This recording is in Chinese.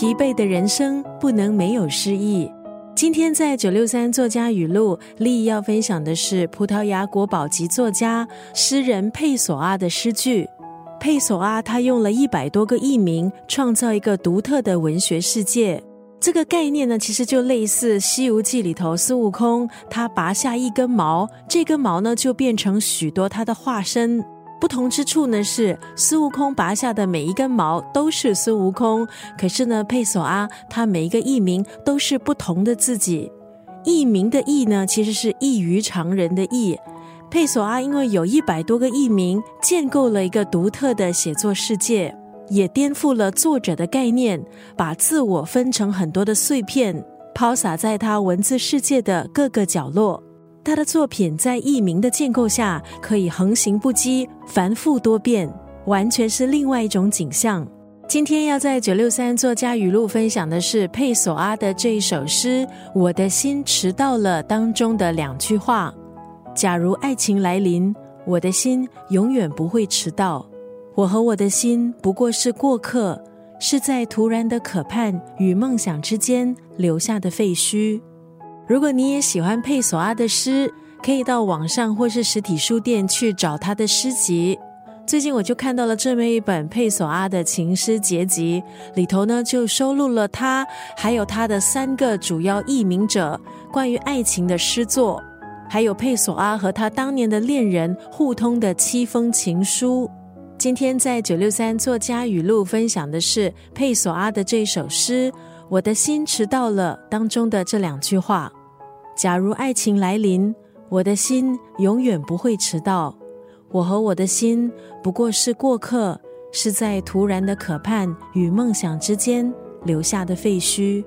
疲惫的人生不能没有诗意。今天在九六三作家语录，丽要分享的是葡萄牙国宝级作家诗人佩索阿的诗句。佩索阿他用了一百多个艺名，创造一个独特的文学世界。这个概念呢，其实就类似《西游记》里头孙悟空，他拔下一根毛，这根毛呢就变成许多他的化身。不同之处呢是，孙悟空拔下的每一根毛都是孙悟空，可是呢，佩索阿他每一个艺名都是不同的自己。艺名的艺呢，其实是异于常人的异。佩索阿因为有一百多个艺名，建构了一个独特的写作世界，也颠覆了作者的概念，把自我分成很多的碎片，抛洒在他文字世界的各个角落。他的作品在艺名的建构下，可以横行不羁、繁复多变，完全是另外一种景象。今天要在九六三作家语录分享的是佩索阿的这一首诗《我的心迟到了》当中的两句话：假如爱情来临，我的心永远不会迟到。我和我的心不过是过客，是在突然的渴盼与梦想之间留下的废墟。如果你也喜欢佩索阿的诗，可以到网上或是实体书店去找他的诗集。最近我就看到了这么一本佩索阿的情诗结集，里头呢就收录了他还有他的三个主要译名者关于爱情的诗作，还有佩索阿和他当年的恋人互通的七封情书。今天在九六三作家语录分享的是佩索阿的这首诗《我的心迟到了》当中的这两句话。假如爱情来临，我的心永远不会迟到。我和我的心不过是过客，是在突然的渴盼与梦想之间留下的废墟。